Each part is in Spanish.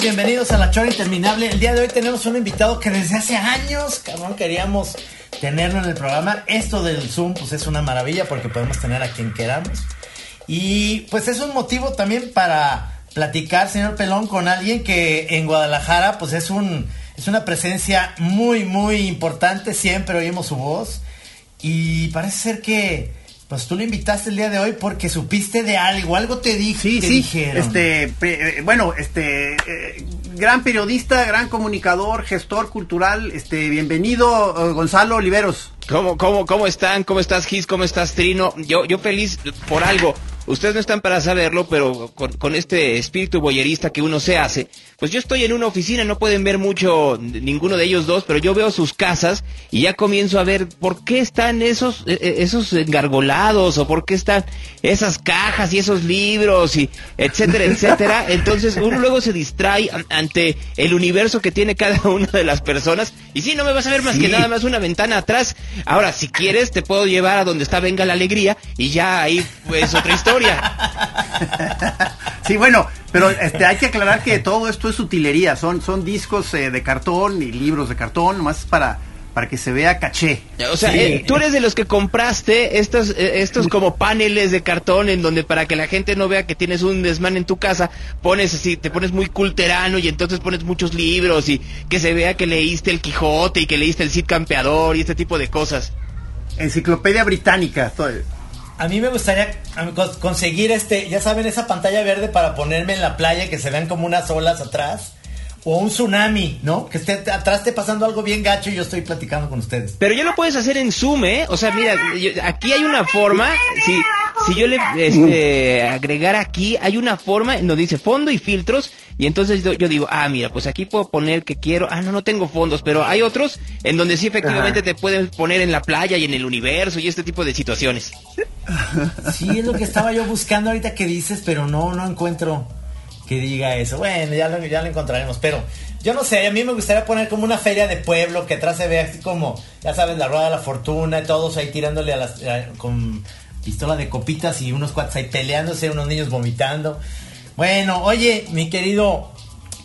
Bienvenidos a La Chora Interminable. El día de hoy tenemos un invitado que desde hace años, cabrón, queríamos tenerlo en el programa. Esto del Zoom, pues es una maravilla porque podemos tener a quien queramos. Y pues es un motivo también para platicar, señor Pelón, con alguien que en Guadalajara, pues es un es una presencia muy, muy importante. Siempre oímos su voz. Y parece ser que pues tú lo invitaste el día de hoy porque supiste de algo, algo te dije. Sí, sí. Este, eh, bueno, este, eh, gran periodista, gran comunicador, gestor cultural. Este, bienvenido, eh, Gonzalo Oliveros. ¿Cómo, cómo, cómo están? ¿Cómo estás, Gis? ¿Cómo estás, Trino? Yo, yo feliz por algo. Ustedes no están para saberlo, pero con, este espíritu boyerista que uno se hace, pues yo estoy en una oficina, no pueden ver mucho ninguno de ellos dos, pero yo veo sus casas y ya comienzo a ver por qué están esos, e, e, esos engargolados o por qué están esas cajas y esos libros y etcétera, etcétera. Entonces uno luego se distrae ante el universo que tiene cada una de las personas y sí, no me vas a ver más que nada más una ventana atrás. Ahora, si quieres, te puedo llevar a donde está Venga la Alegría y ya ahí pues otra historia. sí, bueno, pero este, hay que aclarar que todo esto es utilería, son, son discos eh, de cartón y libros de cartón, nomás para para que se vea caché. O sea, eh, tú eres de los que compraste estos, eh, estos como paneles de cartón en donde para que la gente no vea que tienes un desmán en tu casa, pones así, te pones muy culterano y entonces pones muchos libros y que se vea que leíste el Quijote y que leíste el Cid Campeador y este tipo de cosas. Enciclopedia británica. Todo. A mí me gustaría conseguir este, ya saben, esa pantalla verde para ponerme en la playa que se vean como unas olas atrás. O un tsunami, ¿no? Que esté atrás esté pasando algo bien gacho y yo estoy platicando con ustedes. Pero ya lo puedes hacer en Zoom, ¿eh? O sea, mira, aquí hay una forma. Si, si yo le este, agregar aquí, hay una forma donde dice fondo y filtros y entonces yo, digo, ah, mira, pues aquí puedo poner que quiero, ah, no, no tengo fondos, pero hay otros en donde sí efectivamente te pueden poner en la playa y en el universo y este tipo de situaciones. Sí, es lo que estaba yo buscando ahorita que dices, pero no, no encuentro que diga eso. Bueno, ya lo, ya lo encontraremos, pero yo no sé, a mí me gustaría poner como una feria de pueblo que atrás se vea así como, ya sabes, la rueda de la fortuna y todos ahí tirándole a las, con pistola de copitas y unos cuates ahí peleándose, unos niños vomitando. Bueno, oye, mi querido,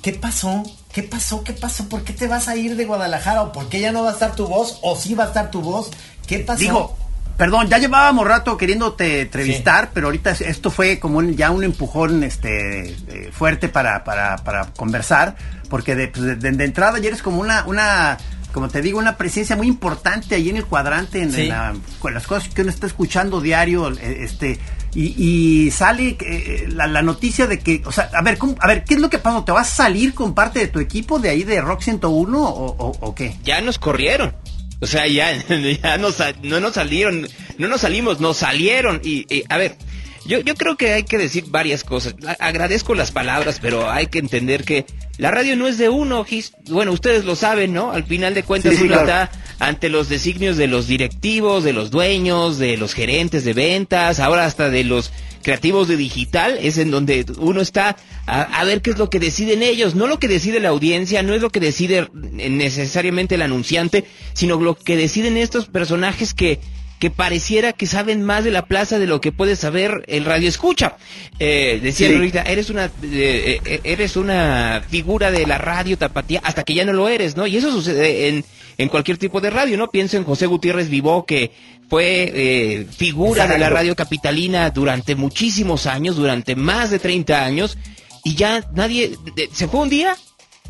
¿qué pasó? ¿Qué pasó? ¿Qué pasó? ¿Por qué te vas a ir de Guadalajara? ¿O por qué ya no va a estar tu voz? ¿O sí va a estar tu voz? ¿Qué pasó? Digo, perdón, ya llevábamos rato queriéndote entrevistar, pero ahorita esto fue como ya un empujón este fuerte para, para, para conversar, porque de, pues, de, entrada ya eres como una, una como te digo, una presencia muy importante ahí en el cuadrante, en, con las cosas que uno está escuchando diario, eh, este, y, sale eh, la, noticia de que, o sea, a ver, a ver, ¿qué es lo que pasó? ¿Te vas a salir con parte de tu equipo de ahí de Rock 101 o, qué? Ya nos corrieron. O sea, ya, ya nos, no nos salieron, no nos salimos, nos salieron. Y, a ver, yo, yo creo que hay que decir varias cosas. Agradezco las palabras, pero hay que entender que la radio no es de uno, bueno, ustedes lo saben, ¿no? Al final de cuentas uno está ante los designios de los directivos, de los dueños, de los gerentes de ventas, ahora hasta de los creativos de digital, es en donde uno está a, ver qué es lo que deciden ellos, no lo que decide la audiencia, no es lo que decide necesariamente el anunciante, sino lo que deciden estos personajes que que pareciera que saben más de la plaza de lo que puede saber el radio escucha. Eh, decía ahorita, eres una, eh, eh, eres una figura de la radio tapatía hasta que ya no lo eres, ¿no? Y eso sucede en, en cualquier tipo de radio, ¿no? Pienso en José Gutiérrez Vivó, que fue eh, figura de la radio capitalina durante muchísimos años, durante más de 30 años, y ya nadie, se fue un día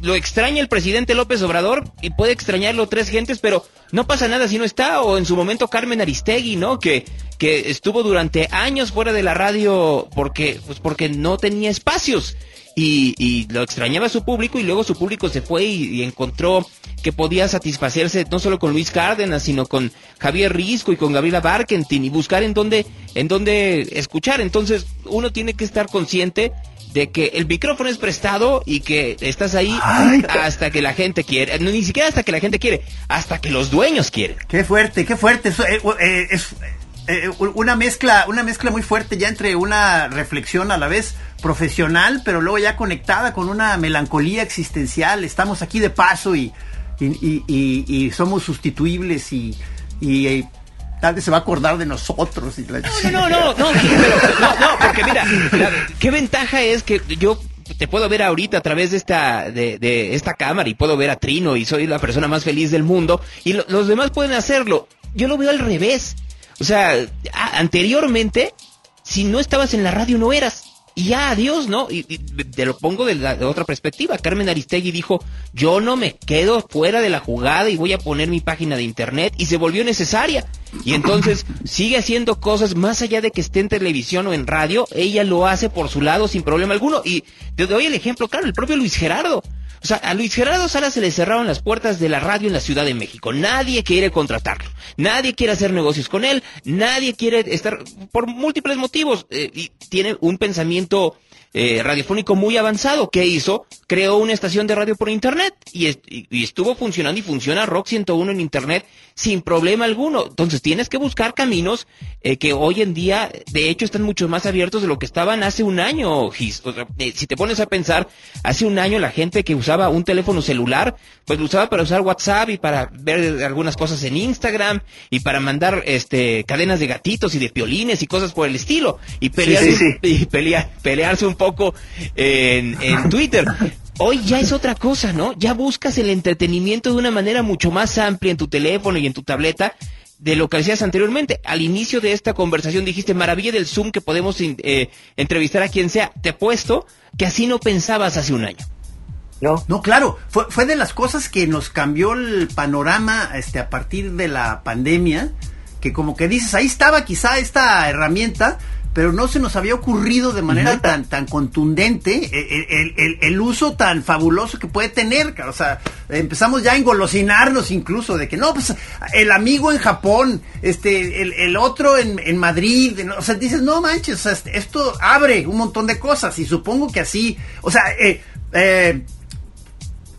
lo extraña el presidente López Obrador y puede extrañarlo tres gentes, pero no pasa nada si no está, o en su momento Carmen Aristegui, ¿no? Que, que estuvo durante años fuera de la radio porque, pues porque no tenía espacios. Y, y lo extrañaba su público y luego su público se fue y, encontró que podía satisfacerse no solo con Luis Cárdenas, sino con Javier Risco y con Gabriela Barkentin y buscar en dónde, en dónde escuchar. Entonces uno tiene que estar consciente de que el micrófono es prestado y que estás ahí hasta que la gente quiere, no, ni siquiera hasta que la gente quiere, hasta que los dueños quieren. Qué fuerte, qué fuerte. Eh, eh, es eh, una mezcla, una mezcla muy fuerte ya entre una reflexión a la vez profesional, pero luego ya conectada con una melancolía existencial. Estamos aquí de paso y, y, somos sustituibles y, y tal vez se va a acordar de nosotros. Y no, no, no, no, no, no, porque mira, qué ventaja es que yo te puedo ver ahorita a través de esta, de, de esta cámara y puedo ver a Trino y soy la persona más feliz del mundo y los demás pueden hacerlo. Yo lo veo al revés. O sea, anteriormente, si no estabas en la radio no eras y ya adiós, ¿no? Y, te lo pongo de, la, de, otra perspectiva. Carmen Aristegui dijo, yo no me quedo fuera de la jugada y voy a poner mi página de internet y se volvió necesaria. Y entonces sigue haciendo cosas más allá de que esté en televisión o en radio, ella lo hace por su lado sin problema alguno. Y te doy el ejemplo, claro, el propio Luis Gerardo. O sea, a Luis Gerardo Sala se le cerraron las puertas de la radio en la Ciudad de México. Nadie quiere contratarlo. Nadie quiere hacer negocios con él. Nadie quiere estar por múltiples motivos. Eh, y tiene un pensamiento eh, radiofónico muy avanzado. ¿Qué hizo? Creó una estación de radio por internet y, y, estuvo funcionando y funciona Rock 101 en internet sin problema alguno. Entonces tienes que buscar caminos eh, que hoy en día, de hecho, están mucho más abiertos de lo que estaban hace un año, Gis. Eh, si te pones a pensar, hace un año la gente que usaba un teléfono celular, pues lo usaba para usar WhatsApp y para ver algunas cosas en Instagram y para mandar este cadenas de gatitos y de piolines y cosas por el estilo y pelearse, Y pelearse un poco en, en Twitter. Hoy ya es otra cosa, ¿no? Ya buscas el entretenimiento de una manera mucho más amplia en tu teléfono y en tu tableta de lo que hacías anteriormente. Al inicio de esta conversación dijiste, maravilla del Zoom que podemos eh, entrevistar a quien sea. Te puesto que así no pensabas hace un año. No. No, claro, fue, fue de las cosas que nos cambió el panorama este, a partir de la pandemia, que como que dices, ahí estaba quizá esta herramienta, pero no se nos había ocurrido de manera tan, tan contundente el, uso tan fabuloso que puede tener. O sea, empezamos ya a engolosinarnos incluso de que no, pues el amigo en Japón, este, el, otro en, Madrid, o sea, dices, no manches, esto abre un montón de cosas y supongo que así, o sea, eh, eh,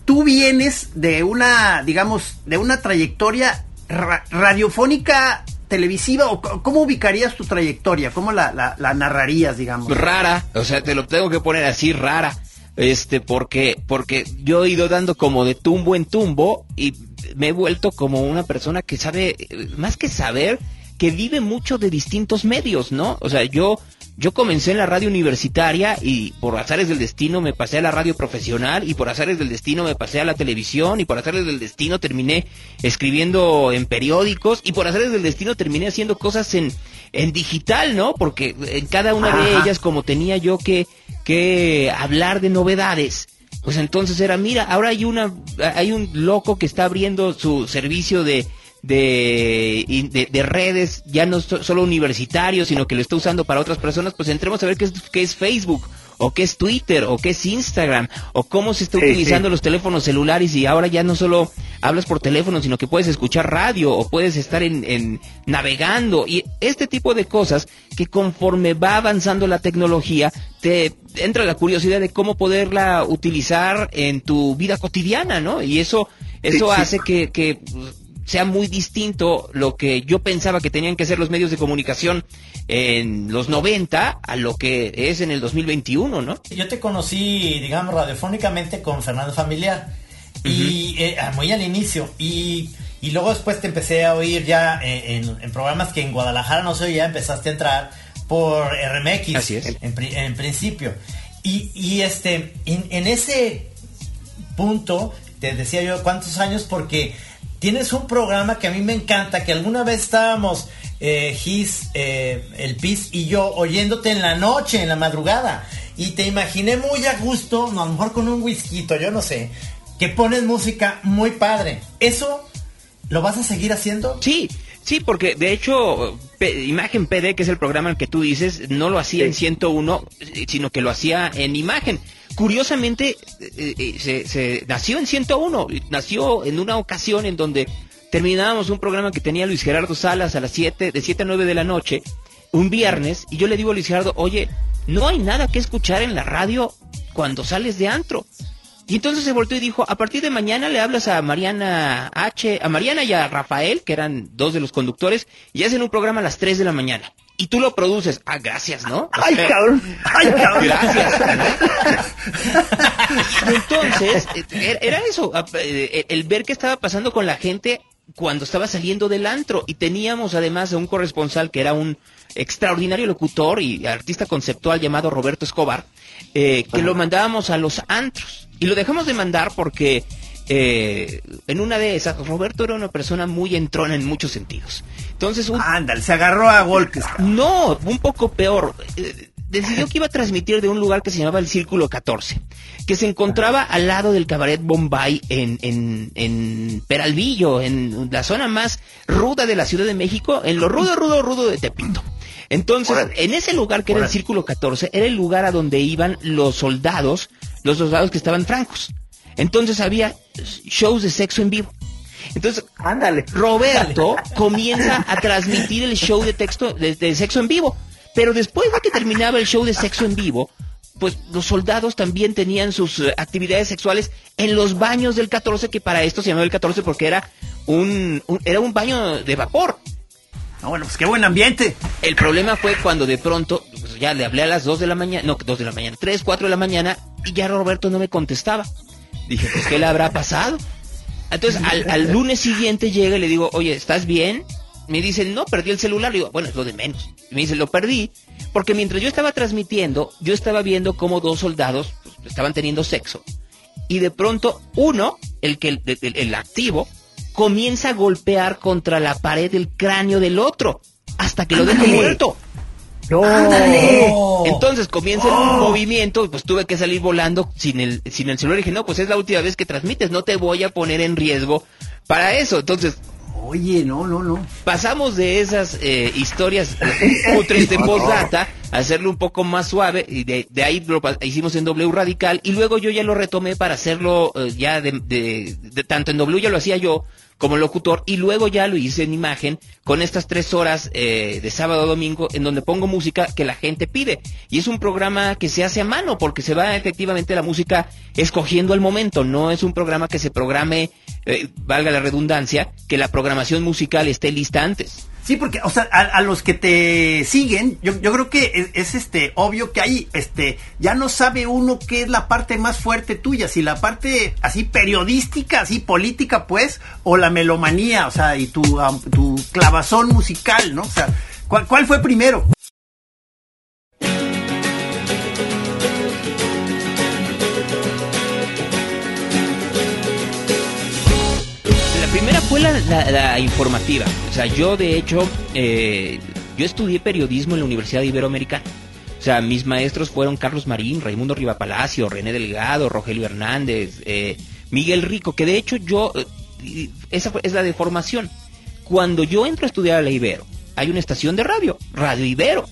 tú vienes de una, digamos, de una trayectoria radiofónica televisiva o cómo ubicarías tu trayectoria? ¿Cómo la, narrarías, digamos? Rara, o sea, te lo tengo que poner así, rara. Este, porque, porque yo he ido dando como de tumbo en tumbo y me he vuelto como una persona que sabe, más que saber, que vive mucho de distintos medios, ¿no? O sea, yo yo comencé en la radio universitaria y por azares del destino me pasé a la radio profesional y por azares del destino me pasé a la televisión y por azares del destino terminé escribiendo en periódicos y por azares del destino terminé haciendo cosas en, en digital, ¿no? Porque en cada una de ellas como tenía yo que, que hablar de novedades, pues entonces era, mira, ahora hay una, hay un loco que está abriendo su servicio de de, de, redes, ya no solo universitarios, sino que lo está usando para otras personas, pues entremos a ver qué es, qué es Facebook, o qué es Twitter, o qué es Instagram, o cómo se está utilizando los teléfonos celulares y ahora ya no solo hablas por teléfono, sino que puedes escuchar radio o puedes estar en, en navegando y este tipo de cosas que conforme va avanzando la tecnología te entra la curiosidad de cómo poderla utilizar en tu vida cotidiana, ¿no? Y eso eso hace que, que sea muy distinto lo que yo pensaba que tenían que ser los medios de comunicación en los 90 a lo que es en el 2021, ¿no? Yo te conocí, digamos, radiofónicamente con Fernando Familiar y eh, muy al inicio y, y, luego después te empecé a oír ya en, programas que en Guadalajara no sé, ya empezaste a entrar por RMX Así es. En, principio. Y, y este, en, en ese punto, te decía yo cuántos años porque tienes un programa que a mí me encanta, que alguna vez estábamos, eh, Gis, eh, el PIS y yo, oyéndote en la noche, en la madrugada. Y te imaginé muy a gusto, a lo mejor con un whisky, yo no sé, que pones música muy padre. ¿Eso lo vas a seguir haciendo? Sí, sí, porque de hecho, Imagen PD, que es el programa en que tú dices, no lo hacía en 101, sino que lo hacía en Imagen curiosamente eh, eh, se, nació en 101, nació en una ocasión en donde terminábamos un programa que tenía Luis Gerardo Salas a las 7, de 7 a 9 de la noche, un viernes, y yo le digo a Luis Gerardo, oye, no hay nada que escuchar en la radio cuando sales de antro. Y entonces se volvió y dijo, a partir de mañana le hablas a Mariana H, a Mariana y a Rafael, que eran dos de los conductores, y hacen un programa a las 3 de la mañana y tú lo produces. Ah, gracias, ¿no? Ay, cabrón. Ay, cabrón. Gracias. Entonces, era eso, eh, el ver qué estaba pasando con la gente cuando estaba saliendo del antro y teníamos además a un corresponsal que era un extraordinario locutor y artista conceptual llamado Roberto Escobar, eh, que lo mandábamos a los antros. Y lo dejamos de mandar porque eh, en una de esas, Roberto era una persona muy entrona en muchos sentidos. Entonces, un... Ándale, se agarró a golpes. No, un poco peor. Eh, decidió que iba a transmitir de un lugar que se llamaba el Círculo 14, que se encontraba al lado del Cabaret Bombay en, en, en Peralvillo, en la zona más ruda de la Ciudad de México, en lo rudo, rudo, rudo de Tepito. Entonces, en ese lugar que era el Círculo 14, era el lugar a donde iban los soldados, los soldados que estaban francos. Entonces había shows de sexo en vivo. Entonces, ándale, Roberto comienza a transmitir el show de texto de, sexo en vivo. Pero después de que terminaba el show de sexo en vivo, pues los soldados también tenían sus eh, actividades sexuales en los baños del 14, que para esto se llamaba el 14 porque era un, era un baño de vapor. Ah, bueno, pues qué buen ambiente. El problema fue cuando de pronto, pues ya le hablé a las 2 de la mañana, no, 2 de la mañana, 3, 4 de la mañana, y ya Roberto no me contestaba. Dije, pues, ¿qué le habrá pasado? Entonces, al, lunes siguiente llega y le digo, oye, ¿estás bien? Me dice, no, perdí el celular. Le digo, bueno, es lo de menos. me dice, lo perdí porque mientras yo estaba transmitiendo, yo estaba viendo cómo dos soldados pues, estaban teniendo sexo. Y de pronto, uno, el, que, el, activo, comienza a golpear contra la pared del cráneo del otro hasta que lo deja muerto. ¡No! Entonces comienza un movimiento y pues tuve que salir volando sin el, sin el celular. Y dije, no, pues es la última vez que transmites, no te voy a poner en riesgo para eso. Entonces, Oye, no, no, no. Pasamos de esas eh, historias putres de postdata a hacerlo un poco más suave y de, ahí lo hicimos en W Radical y luego yo ya lo retomé para hacerlo eh, ya de, de, tanto en W ya lo hacía yo como locutor y luego ya lo hice en imagen con estas tres horas eh, de sábado a domingo en donde pongo música que la gente pide. Y es un programa que se hace a mano porque se va efectivamente la música escogiendo el momento. No es un programa que se programe, eh, valga la redundancia, que la programación musical esté lista antes. Sí, porque, o sea, a, los que te siguen, yo, yo creo que es, este obvio que ahí, este, ya no sabe uno qué es la parte más fuerte tuya, si la parte así periodística, así política, pues, o la melomanía, o sea, y tu, tu clavazón musical, ¿no? O sea, ¿cuál, cuál fue primero? Fue la, informativa. O sea, yo de hecho, eh, yo estudié periodismo en la Universidad Iberoamericana. O sea, mis maestros fueron Carlos Marín, Raimundo Riva Palacio, René Delgado, Rogelio Hernández, eh, Miguel Rico, que de hecho yo, eh, esa es la deformación. Cuando yo entro a estudiar a la Ibero, hay una estación de radio, Radio Ibero.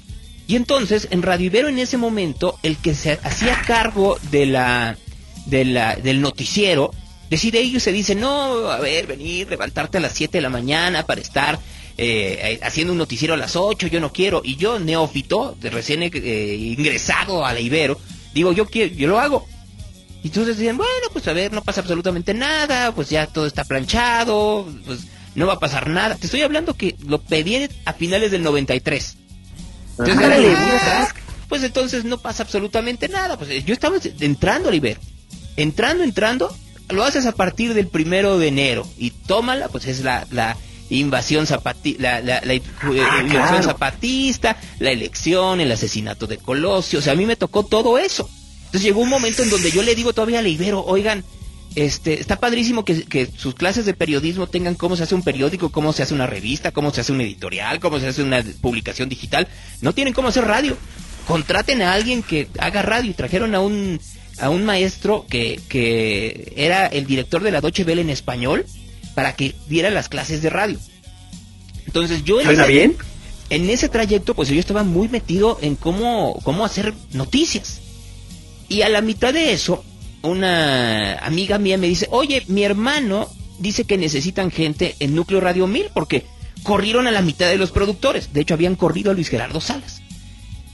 Y entonces, en Radio Ibero en ese momento, el que se hacía cargo de la, de la, del noticiero Decide ellos se dice, no, a ver, venir, levantarte a las 7 de la mañana para estar eh, haciendo un noticiero a las 8, yo no quiero. Y yo, neófito, de recién eh, ingresado a la Ibero, digo, yo quiero, yo lo hago. Y entonces dicen, bueno, pues a ver, no pasa absolutamente nada, pues ya todo está planchado, pues no va a pasar nada. Te estoy hablando que lo pedí a finales del 93. Entonces, pues entonces no pasa absolutamente nada. Pues yo estaba entrando a la Ibero. Entrando, entrando, lo haces a partir del primero de enero y tómala, pues es la, la invasión, zapati la, la, la ah, zapatista, la elección, el asesinato de Colosio, o sea, a mí me tocó todo eso. Entonces llegó un momento en donde yo le digo todavía a Ibero, oigan, este, está padrísimo que, que, sus clases de periodismo tengan cómo se hace un periódico, cómo se hace una revista, cómo se hace un editorial, cómo se hace una publicación digital. No tienen cómo hacer radio. Contraten a alguien que haga radio. Trajeron a un a un maestro que, que era el director de la Deutsche Welle en español para que diera las clases de radio. Entonces yo en ese, bien? en ese trayecto pues yo estaba muy metido en cómo, cómo hacer noticias. Y a la mitad de eso, una amiga mía me dice, oye, mi hermano dice que necesitan gente en Núcleo Radio 1000 porque corrieron a la mitad de los productores. De hecho, habían corrido a Luis Gerardo Salas.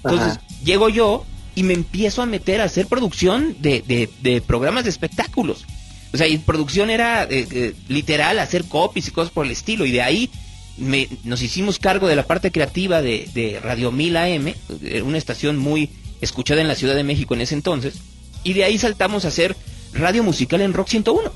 Entonces, llego yo y me empiezo a meter a hacer producción de, de, programas de espectáculos. O sea, y producción era eh, eh, literal hacer copies y cosas por el estilo. Y de ahí me, nos hicimos cargo de la parte creativa de, de Radio 1000 AM, eh, una estación muy escuchada en la Ciudad de México en ese entonces. Y de ahí saltamos a hacer radio musical en Rock 101.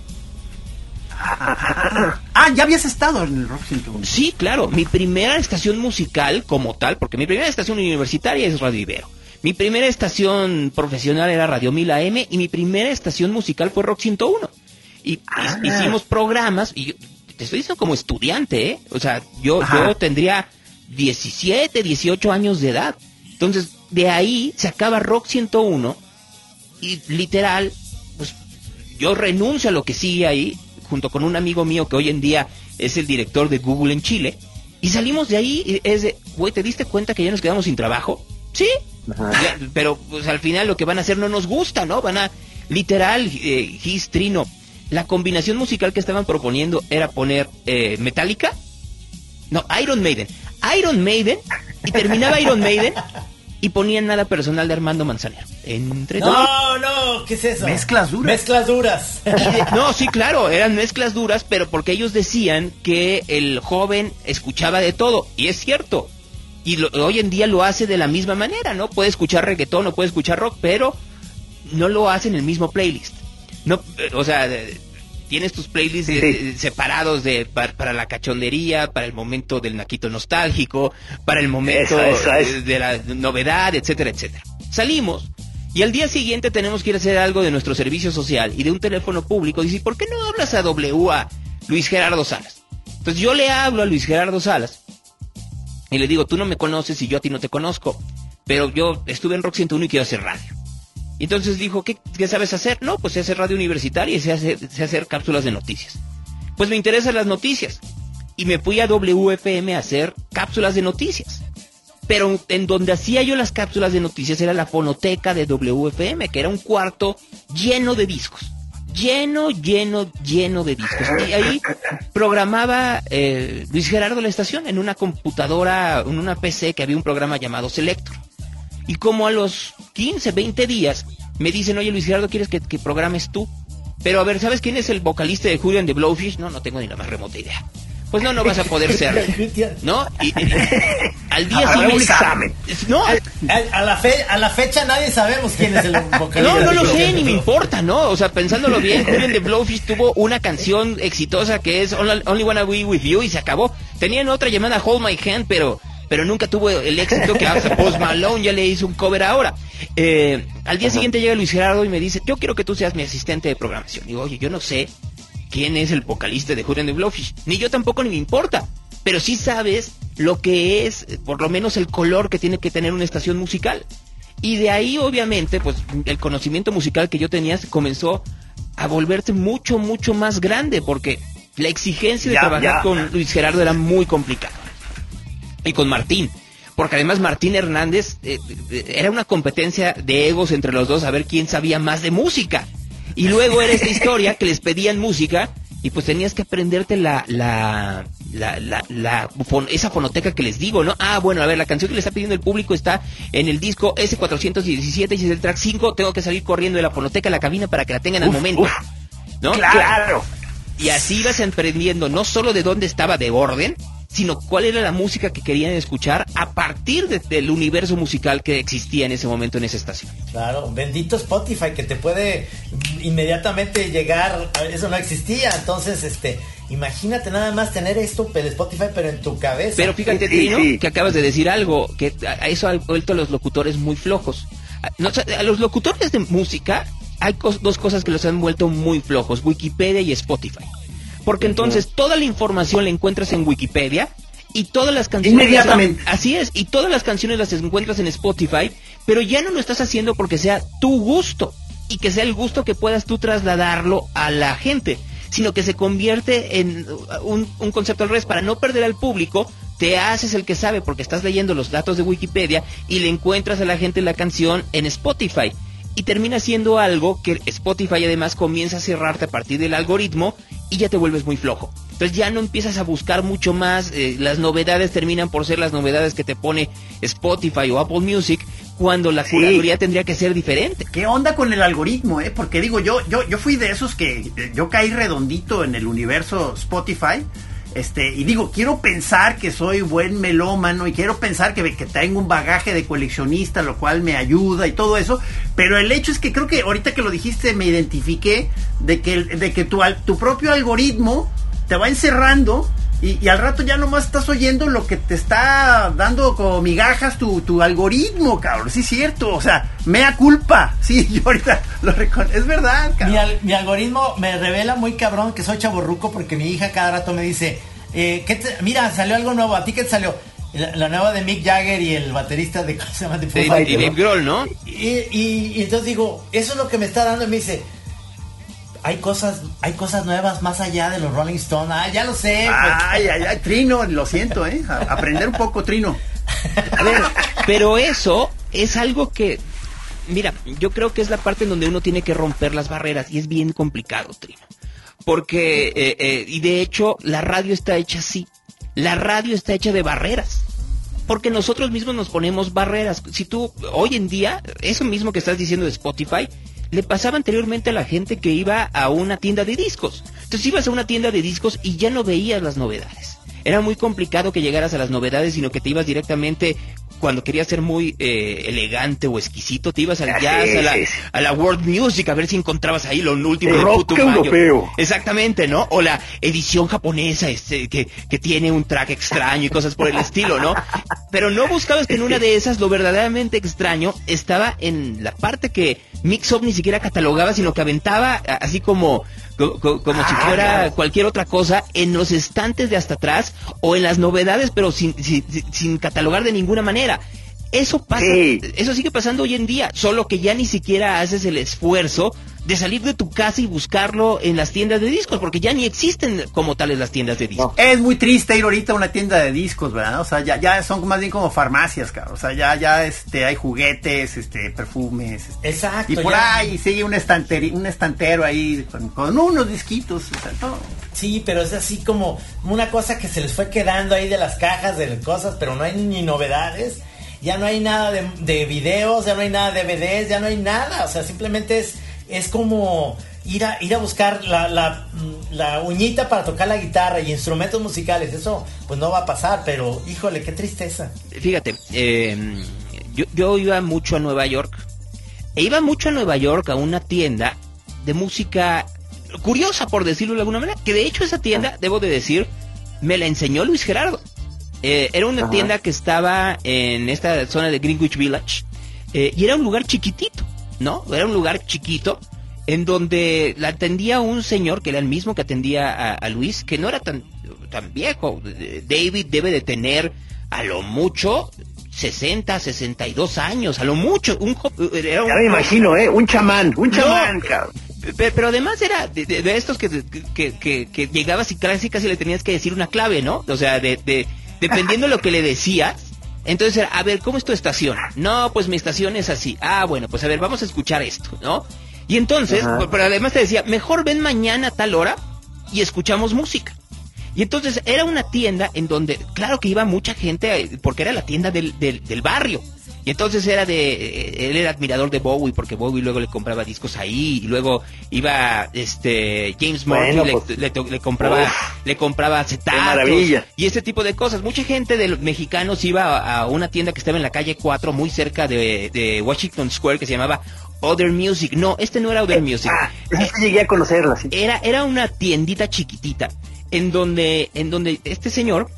ah, ya habías estado en el Rock 101. Sí, claro. Mi primera estación musical como tal, porque mi primera estación universitaria es Radio Ibero. Mi primera estación profesional era Radio Mila M y mi primera estación musical fue Rock 101. Y Ah. hicimos programas y yo- te estoy diciendo como estudiante, ¿eh? O sea, yo, Ajá. yo tendría 17, 18 años de edad. Entonces, de ahí se acaba Rock 101 y literal, pues yo renuncio a lo que sigue ahí, junto con un amigo mío que hoy en día es el director de Google en Chile, y salimos de ahí, y es de, güey, ¿te diste cuenta que ya nos quedamos sin trabajo? Sí, Ya, pero pues al final lo que van a hacer no nos gusta, ¿no? Van a, literal, eh, Gis, Trino, la combinación musical que estaban proponiendo era poner eh, Metallica, no, Iron Maiden, Iron Maiden, y terminaba Iron Maiden, y ponían nada personal de Armando Manzanero. Entre todos. No, no, ¿qué es eso? Mezclas duras. Mezclas duras. De- no, sí, claro, eran mezclas duras, pero porque ellos decían que el joven escuchaba de todo, y es cierto. Y lo- hoy en día lo hace de la misma manera, ¿no? Puede escuchar reggaetón o puede escuchar rock, pero no lo hace en el mismo playlist. No, eh, o sea, tienes tus playlists Sí. separados de pa- para, la cachondería, para el momento del naquito nostálgico, para el momento de la novedad, etcétera, etcétera. Salimos y al día siguiente tenemos que ir a hacer algo de nuestro servicio social y de un teléfono público. Dice, ¿por qué no hablas a W a Luis Gerardo Salas? Entonces yo le hablo a Luis Gerardo Salas y le digo, tú no me conoces y yo a ti no te conozco, pero yo estuve en Rock 101 y quiero hacer radio. Entonces dijo, ¿qué, qué sabes hacer? No, pues sé hacer radio universitaria y sé hacer, hacer cápsulas de noticias. Pues me interesan las noticias. Y me fui a WFM a hacer cápsulas de noticias. Pero en donde hacía yo las cápsulas de noticias era la fonoteca de WFM, que era un cuarto lleno de discos. Lleno, lleno, lleno de discos. Y ahí programaba eh, Luis Gerardo la estación en una computadora, en una PC que había un programa llamado Selector. Y como a los 15, 20 días me dicen, oye Luis Gerardo, ¿quieres que, que programes tú? Pero a ver, ¿sabes quién es el vocalista de Julian de Blowfish? No, no tengo ni la más remota idea. Pues no, no vas a poder ser. ¿No? Y, y- al día siguiente... examen. No, A, a la fe- a la fecha nadie sabemos quién es el vocalista. no, no lo sé, ni me importa, ¿no? O sea, pensándolo bien, Julian de Blowfish tuvo una canción exitosa que es Only Wanna Be With You y se acabó. Tenían otra llamada Hold My Hand, pero pero nunca tuvo el éxito que hasta Post Malone ya le hizo un cover ahora. Eh, al día siguiente llega Luis Gerardo y me dice, yo quiero que tú seas mi asistente de programación. Digo, oye, yo no sé quién es el vocalista de Julian de Blowfish. Ni yo tampoco ni me importa. Pero sí sabes lo que es, eh, por lo menos el color que tiene que tener una estación musical. Y de ahí, obviamente, pues el conocimiento musical que yo tenía se comenzó a volverse mucho, mucho más grande, porque la exigencia de Ya, trabajar ya. con Luis Gerardo era muy complicada. Y con Martín. Porque además Martín Hernández eh, eh, era una competencia de egos entre los dos a ver quién sabía más de música. Y luego era esta historia que les pedían música y pues tenías que aprenderte la, la, la, la, la fon- esa fonoteca que les digo, ¿no? Ah, bueno, a ver, la canción que le está pidiendo el público está en el disco S417 y es el track 5, tengo que salir corriendo de la fonoteca a la cabina para que la tengan al momento. uf. ¿No? Claro. Y así ibas aprendiendo no solo de dónde estaba de orden, sino cuál era la música que querían escuchar a partir de- del universo musical que existía en ese momento en esa estación. Claro, bendito Spotify que te puede inmediatamente llegar, eso no existía, entonces este, imagínate nada más tener esto el Spotify pero en tu cabeza. Pero fíjate, Trino, que acabas de decir algo, que a eso han vuelto a los locutores muy flojos. A, los locutores de música hay cos- dos cosas que los han vuelto muy flojos, Wikipedia y Spotify. Porque entonces toda la información la encuentras en Wikipedia y todas las canciones... Inmediatamente. Así es, y todas las canciones las encuentras en Spotify, pero ya no lo estás haciendo porque sea tu gusto y que sea el gusto que puedas tú trasladarlo a la gente, sino que se convierte en un, un concepto al revés. Para no perder al público, te haces el que sabe porque estás leyendo los datos de Wikipedia y le encuentras a la gente la canción en Spotify. Y termina siendo algo que Spotify además comienza a cerrarte a partir del algoritmo y ya te vuelves muy flojo. Entonces ya no empiezas a buscar mucho más, eh, las novedades terminan por ser las novedades que te pone Spotify o Apple Music, cuando la Sí. curaduría tendría que ser diferente. ¿Qué onda con el algoritmo, eh? Porque digo, yo, yo, yo fui de esos que eh, yo caí redondito en el universo Spotify Este, y digo, quiero pensar que soy buen melómano y quiero pensar que, que tengo un bagaje de coleccionista, lo cual me ayuda y todo eso. Pero el hecho es que creo que ahorita que lo dijiste me identifiqué de que, de que tu, tu propio algoritmo te va encerrando y, al rato ya nomás estás oyendo lo que te está dando como migajas tu, tu algoritmo, cabrón. Sí, es cierto. O sea, mea culpa. Sí, yo ahorita lo reconozco. Es verdad, cabrón. Mi, algoritmo me revela muy cabrón que soy chaborruco porque mi hija cada rato me dice, eh, ¿qué mira, salió algo nuevo. ¿A ti qué te salió? La, nueva de Mick Jagger y el baterista de... ¿Cómo se llama? De y, Dave Grohl, ¿no? Y, y entonces digo, eso es lo que me está dando. Y me dice hay cosas, hay cosas nuevas más allá de los Rolling Stones. Ah, ya lo sé. Pues. Ay, ay, ay, Trino, lo siento, ¿eh? aprender un poco, Trino. A ver, pero eso es algo que, mira, yo creo que es la parte en donde uno tiene que romper las barreras y es bien complicado, Trino. Porque, eh, eh, y de hecho, la radio está hecha así. La radio está hecha de barreras porque nosotros mismos nos ponemos barreras. Si tú, hoy en día, eso mismo que estás diciendo de Spotify, le pasaba anteriormente a la gente que iba a una tienda de discos. Entonces ibas a una tienda de discos y ya no veías las novedades. Era muy complicado que llegaras a las novedades, sino que te ibas directamente cuando querías ser muy eh, elegante o exquisito, te ibas al jazz, a la, world music, a ver si encontrabas ahí lo último del puto europeo. Exactamente, ¿no? O la edición japonesa este, que, que tiene un track extraño y cosas por el estilo, ¿no? Pero no buscabas que en una de esas lo verdaderamente extraño estaba en la parte que Mixup ni siquiera catalogaba, sino que aventaba así como como si fuera cualquier otra cosa en los estantes de hasta atrás o en las novedades, pero sin, sin, sin catalogar de ninguna manera. Eso pasa, eso sigue pasando hoy en día, solo que ya ni siquiera haces el esfuerzo de salir de tu casa y buscarlo en las tiendas de discos, porque ya ni existen como tales las tiendas de discos. Es muy triste ir ahorita a una tienda de discos, ¿verdad? O sea, ya, ya son más bien como farmacias, cabrón. O sea, ya, ya este, hay juguetes, este, perfumes. Este, Exacto. Y por ahí sigue un, un estantero ahí con, unos disquitos, o sea, todo. Sí, pero es así como una cosa que se les fue quedando ahí de las cajas de cosas, pero no hay ni novedades ya no hay nada de, de, videos, ya no hay nada de DVDs, ya no hay nada. O sea, simplemente es, es como ir a, ir a buscar la, la, uñita para tocar la guitarra y instrumentos musicales. Eso pues no va a pasar, pero híjole, qué tristeza. Fíjate, em, yo, yo iba mucho a Nueva York. E iba mucho a Nueva York a una tienda de música curiosa, por decirlo de alguna manera. Que de hecho esa tienda, ah. debo de decir, me la enseñó Luis Gerardo. Eh, era una tienda que estaba en esta zona de Greenwich Village eh, y era un lugar chiquitito, ¿no? Era un lugar chiquito en donde la atendía un señor que era el mismo que atendía a, Luis, que no era tan, tan viejo. David debe de tener a lo mucho 60, 62 años, a lo mucho. Un, era ya me imagino, ¿eh? Un chamán, un chamán, Pero, además era de, estos que, que, llegabas y casi casi le tenías que decir una clave, ¿no? O sea, de, dependiendo de lo que le decías, entonces a ver, ¿cómo es tu estación? No, pues mi estación es así. Ah, bueno, pues a ver, vamos a escuchar esto, ¿no? Y entonces, pero además te decía, mejor ven mañana a tal hora y escuchamos música. Y entonces era una tienda en donde, claro que iba mucha gente, eh, porque era la tienda del, del, del barrio. Y entonces era de, eh, él era admirador de Bowie porque Bowie luego le compraba discos ahí y luego iba, este, James Morton pues, le, compraba, le compraba acetatos y ese tipo de cosas. Mucha gente de los mexicanos iba a, una tienda que estaba en la calle 4 muy cerca de, Washington Square que se llamaba Other Music. No, este no era Other Music. Ah, llegué a conocerla. Era, era una tiendita chiquitita en donde, en donde este señor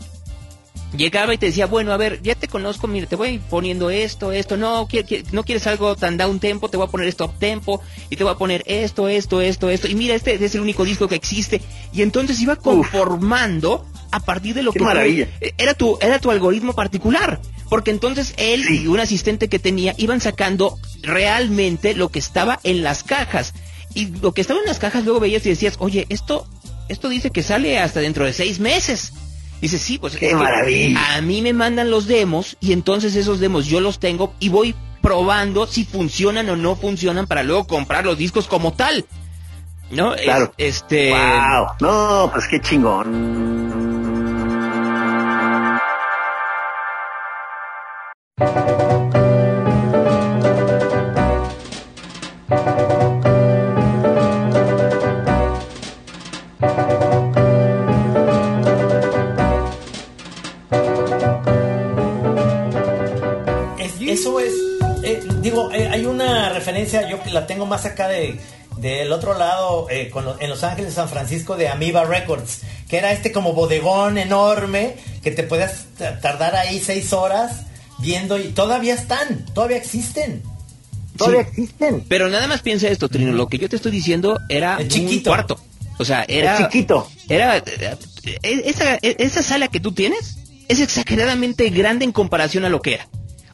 llegaba y te decía, bueno, a ver, ya te conozco, mira, te voy poniendo esto, esto, no, no quieres algo tan down tempo, te voy a poner esto up tempo, y te voy a poner esto, esto, esto, esto, y mira, este es el único disco que existe, y entonces iba conformando a partir de lo que maravilla. era tu era tu algoritmo particular, porque entonces él y un asistente que tenía iban sacando realmente lo que estaba en las cajas, y lo que estaba en las cajas luego veías y decías, oye, esto esto dice que sale hasta dentro de seis meses. Dice, sí, pues Qué maravilla. a mí me mandan los demos y entonces esos demos yo los tengo y voy probando si funcionan o no funcionan para luego comprar los discos como tal. ¿No? Claro. este. Wow. No, pues qué chingón. Digo, eh, hay una referencia, yo que la tengo más acá de del otro lado, eh, en Los Ángeles, San Francisco, de Amiba Records, que era este como bodegón enorme, que te puedes tardar ahí seis horas viendo y todavía están, todavía existen. Todavía existen. Pero nada más piensa esto, Trino, lo que yo te estoy diciendo era un cuarto. O sea, era... chiquito. Era... Esa, esa sala que tú tienes es exageradamente grande en comparación a lo que era.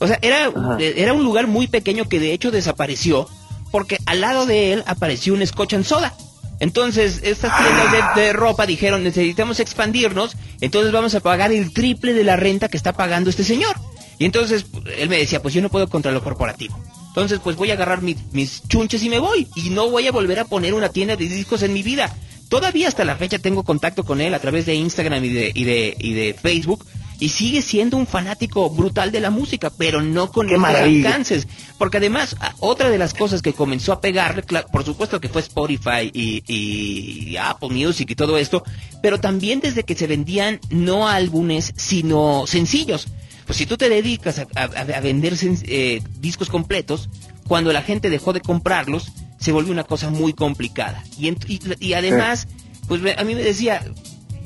O sea, era, era un lugar muy pequeño que de hecho desapareció porque al lado de él apareció un Scotch and Soda. Entonces, estas tiendas de, ropa dijeron, necesitamos expandirnos, entonces vamos a pagar el triple de la renta que está pagando este señor. Y entonces él me decía, pues yo no puedo contra lo corporativo. Entonces, pues voy a agarrar mis chunches y me voy. Y no voy a volver a poner una tienda de discos en mi vida. Todavía hasta la fecha tengo contacto con él a través de Instagram y de, y de, y de Facebook y sigue siendo un fanático brutal de la música, pero no con los alcances. Porque además, otra de las cosas que comenzó a pegarle, por supuesto que fue Spotify y, Apple Music y todo esto, pero también desde que se vendían no álbumes, sino sencillos. Pues si tú te dedicas a, vender eh, discos completos, cuando la gente dejó de comprarlos, se volvió una cosa muy complicada. Y, y, además, pues a mí me decía,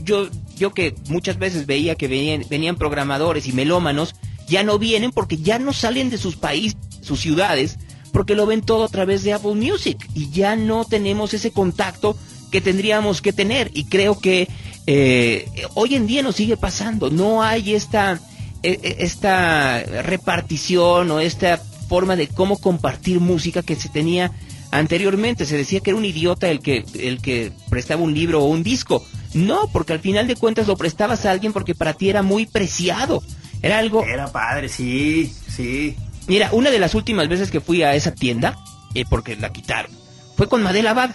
yo, yo que muchas veces veía que venían, venían programadores y melómanos, ya no vienen porque ya no salen de sus países, sus ciudades, porque lo ven todo a través de Apple Music y ya no tenemos ese contacto que tendríamos que tener. Y creo que eh, hoy en día nos sigue pasando, no hay esta, e, e, esta repartición o esta forma de cómo compartir música que se tenía anteriormente. Se decía que era un idiota el que, el que prestaba un libro o un disco. No, porque al final de cuentas lo prestabas a alguien porque para ti era muy preciado. Era algo... Era padre, sí, sí. Mira, una de las últimas veces que fui a esa tienda, eh, porque la quitaron, fue con Madela Abad.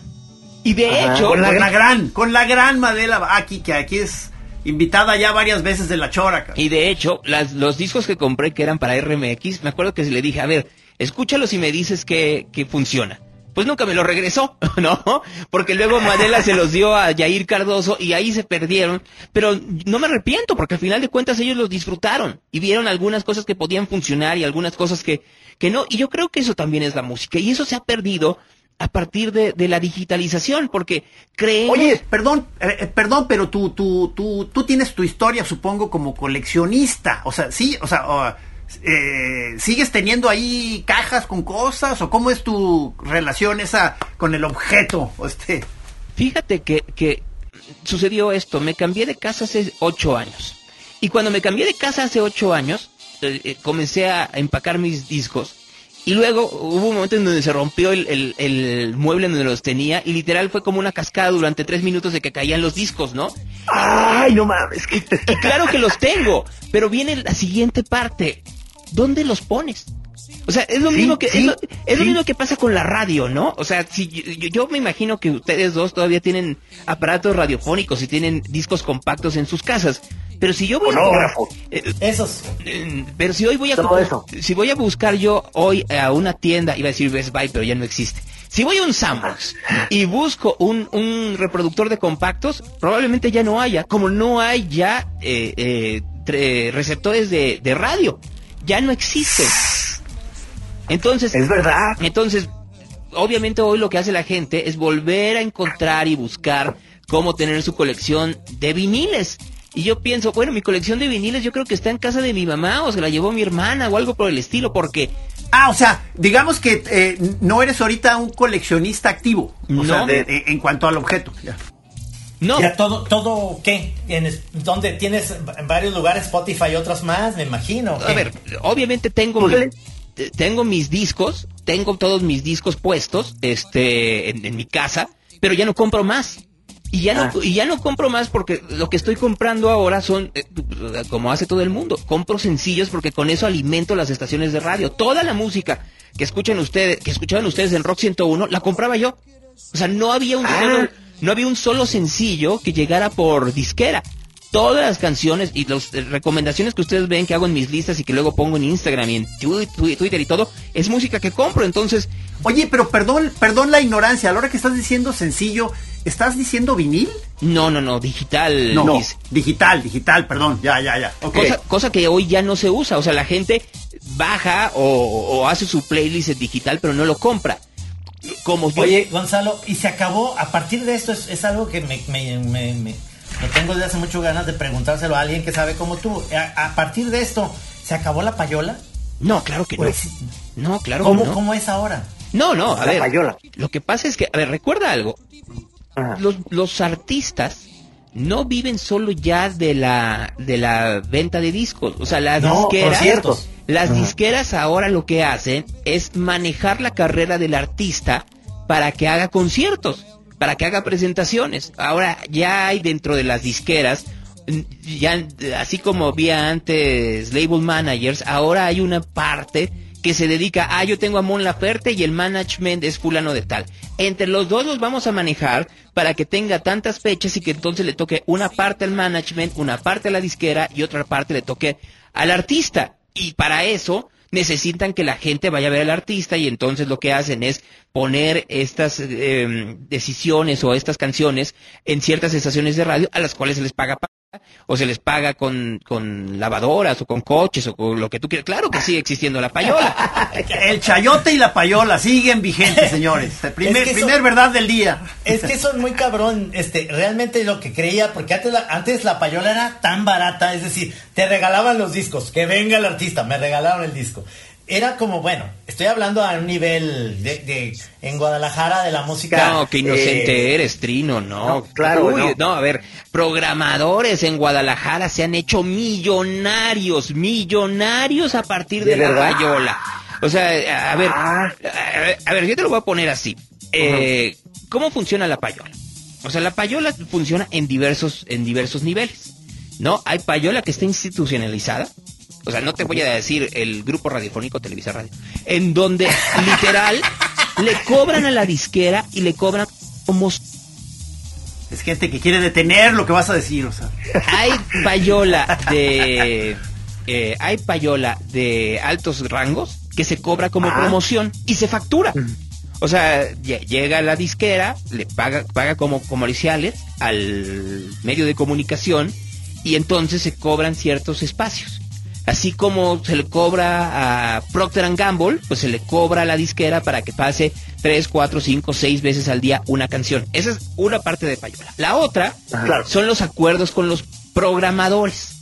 Y de hecho... Con la, gran, con la gran Madela Abad, aquí, que aquí es invitada ya varias veces de la chora. Y de hecho, las, los discos que compré que eran para RMX, me acuerdo que le dije, a ver, escúchalos y me dices que, que funciona pues nunca me lo regresó, ¿no? Porque luego Madela se los dio a Jair Cardoso y ahí se perdieron. Pero no me arrepiento porque al final de cuentas ellos los disfrutaron y vieron algunas cosas que podían funcionar y algunas cosas que, que no. Y yo creo que eso también es la música y eso se ha perdido a partir de, de la digitalización porque creemos... Oye, perdón, eh, eh, perdón, pero tú, tú, tú, tú tienes tu historia, supongo, como coleccionista. O sea, sí, o sea... Eh, ¿sigues teniendo ahí cajas con cosas o cómo es tu relación esa con el objeto? Este? Fíjate que, que sucedió esto, me cambié de casa hace ocho años. Y cuando me cambié de casa hace ocho años, eh, eh, comencé a empacar mis discos. Y luego hubo un momento en donde se rompió el, el, mueble donde los tenía y literal fue como una cascada durante tres minutos de que caían los discos, ¿no? ¡Ay, no mames! y claro que los tengo, pero viene la siguiente parte. ¿Dónde los pones? O sea, es lo mismo que es, lo, mismo que pasa con la radio, ¿no? O sea, si yo, me imagino que ustedes dos todavía tienen aparatos radiofónicos y tienen discos compactos en sus casas, pero si yo voy a eh, esos eh, pero si hoy voy a si voy a buscar yo hoy a una tienda iba a decir Best Buy, pero ya no existe. Si voy a un Sandbox y busco un, un reproductor de compactos, probablemente ya no haya, como no hay ya eh, receptores de, de radio ya no existe. Entonces, es verdad. Entonces, obviamente hoy lo que hace la gente es volver a encontrar y buscar cómo tener su colección de viniles. Y yo pienso, bueno, mi colección de viniles yo creo que está en casa de mi mamá o se la llevó mi hermana o algo por el estilo, porque... Ah, o sea, digamos que eh, no eres ahorita un coleccionista activo, o sea, en cuanto al objeto. No. Ya todo, todo, ¿qué? ¿Dónde tienes en varios lugares Spotify y otros más? Me imagino. A ver, obviamente tengo, tengo mis discos, tengo todos mis discos puestos, este, en, mi casa, pero ya no compro más. Y ya, no, ah. y ya no compro más porque lo que estoy comprando ahora son, eh, como hace todo el mundo, compro sencillos porque con eso alimento las estaciones de radio. Toda la música que escuchan ustedes, que escuchaban ustedes en Rock 101, la compraba yo. O sea, no había un ah no había un solo sencillo que llegara por disquera. Todas las canciones y las recomendaciones que ustedes ven que hago en mis listas y que luego pongo en Instagram y en Twitter y todo, es música que compro. Entonces, Oye, pero perdón, perdón la ignorancia. A la hora que estás diciendo sencillo, ¿estás diciendo vinil? No, no, no, digital. digital, digital, perdón. Ya, ya, ya. Cosa, cosa, que hoy ya no se usa. O sea, la gente baja o, hace su playlist digital, pero no lo compra. Como Oye, Gonzalo, y se acabó, a partir de esto es, algo que me, me, tengo desde hace mucho ganas de preguntárselo a alguien que sabe como tú. A, partir de esto, ¿se acabó la payola? No, claro que no. Pues, no, claro ¿Cómo, que no. ¿Cómo es ahora? No, no, a ver. Lo que pasa es que, a ver, recuerda algo. Los, los artistas no viven solo ya de la de la venta de discos, o sea, las disqueras las disqueras ahora lo que hacen es manejar la carrera del artista para que haga conciertos, para que haga presentaciones. Ahora ya hay dentro de las disqueras ya así como había antes label managers, ahora hay una parte que se dedica, ah, yo tengo a Mon Laferte y el management es fulano de tal. Entre los dos los vamos a manejar para que tenga tantas fechas y que entonces le toque una parte al management, una parte a la disquera y otra parte le toque al artista. Y para eso necesitan que la gente vaya a ver al artista y entonces lo que hacen es poner estas em, decisiones o estas canciones en ciertas estaciones de radio a las cuales se les paga o se les paga con, con lavadoras o con coches o con lo que tú quieras. Claro que sigue existiendo la payola. El chayote y la payola siguen vigentes, señores. primer, primer verdad del día. Es que son muy cabrón. Este, realmente lo que creía, porque antes la, antes la payola era tan barata, es decir, te regalaban los discos, que venga el artista, me regalaron el disco era como, bueno, estoy hablando a un nivel de, en Guadalajara de la música. No, qué inocente eh, eres, Trino, no. claro, no. a ver, programadores en Guadalajara se han hecho millonarios, millonarios a partir de, la payola. O sea, a ver, ah. a, ver, yo te lo voy a poner así. Eh, ¿Cómo funciona la payola? O sea, la payola funciona en diversos, en diversos niveles. ¿No? Hay payola que está institucionalizada, o sea, no te voy a decir el grupo radiofónico Televisa Radio, en donde literal le cobran a la disquera y le cobran como... Es gente que quiere detener lo que vas a decir, o sea. Hay payola de... Eh, hay payola de altos rangos que se cobra como ah. promoción y se factura. O sea, llega la disquera, le paga, paga como comerciales al medio de comunicación y entonces se cobran ciertos espacios. Así como se le cobra a Procter Gamble, pues se le cobra a la disquera para que pase 3, 4, 5, 6 veces al día una canción. Esa es una parte de Payola. La otra son los acuerdos con los programadores.